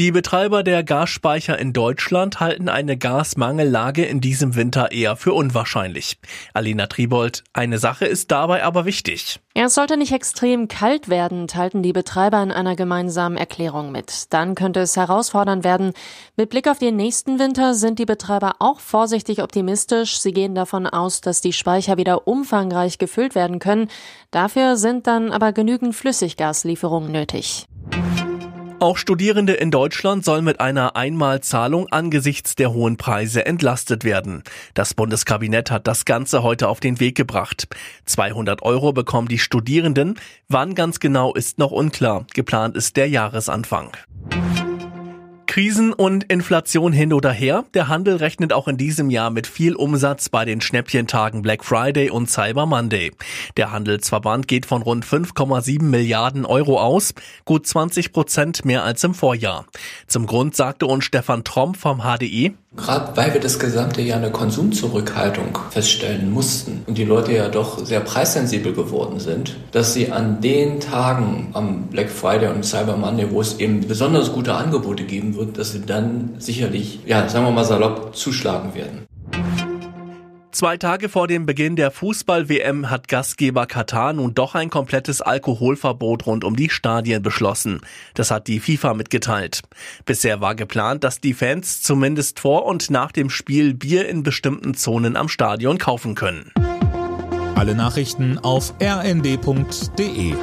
Die Betreiber der Gasspeicher in Deutschland halten eine Gasmangellage in diesem Winter eher für unwahrscheinlich. Alina Tribold, eine Sache ist dabei aber wichtig. Es sollte nicht extrem kalt werden, teilten die Betreiber in einer gemeinsamen Erklärung mit. Dann könnte es herausfordernd werden. Mit Blick auf den nächsten Winter sind die Betreiber auch vorsichtig optimistisch. Sie gehen davon aus, dass die Speicher wieder umfangreich gefüllt werden können. Dafür sind dann aber genügend Flüssiggaslieferungen nötig. Auch Studierende in Deutschland sollen mit einer Einmalzahlung angesichts der hohen Preise entlastet werden. Das Bundeskabinett hat das Ganze heute auf den Weg gebracht. 200 Euro bekommen die Studierenden. Wann ganz genau ist noch unklar. Geplant ist der Jahresanfang. Krisen und Inflation hin oder her, der Handel rechnet auch in diesem Jahr mit viel Umsatz bei den Schnäppchentagen Black Friday und Cyber Monday. Der Handelsverband geht von rund 5,7 Milliarden Euro aus, gut 20 Prozent mehr als im Vorjahr. Zum Grund sagte uns Stefan Tromp vom HDI, Gerade weil wir das gesamte Jahr eine Konsumzurückhaltung feststellen mussten und die Leute ja doch sehr preissensibel geworden sind, dass sie an den Tagen am Black Friday und Cyber Monday, wo es eben besonders gute Angebote geben wird, dass sie dann sicherlich, ja, sagen wir mal salopp, zuschlagen werden. Zwei Tage vor dem Beginn der Fußball-WM hat Gastgeber Katar nun doch ein komplettes Alkoholverbot rund um die Stadien beschlossen. Das hat die FIFA mitgeteilt. Bisher war geplant, dass die Fans zumindest vor und nach dem Spiel Bier in bestimmten Zonen am Stadion kaufen können. Alle Nachrichten auf rnd.de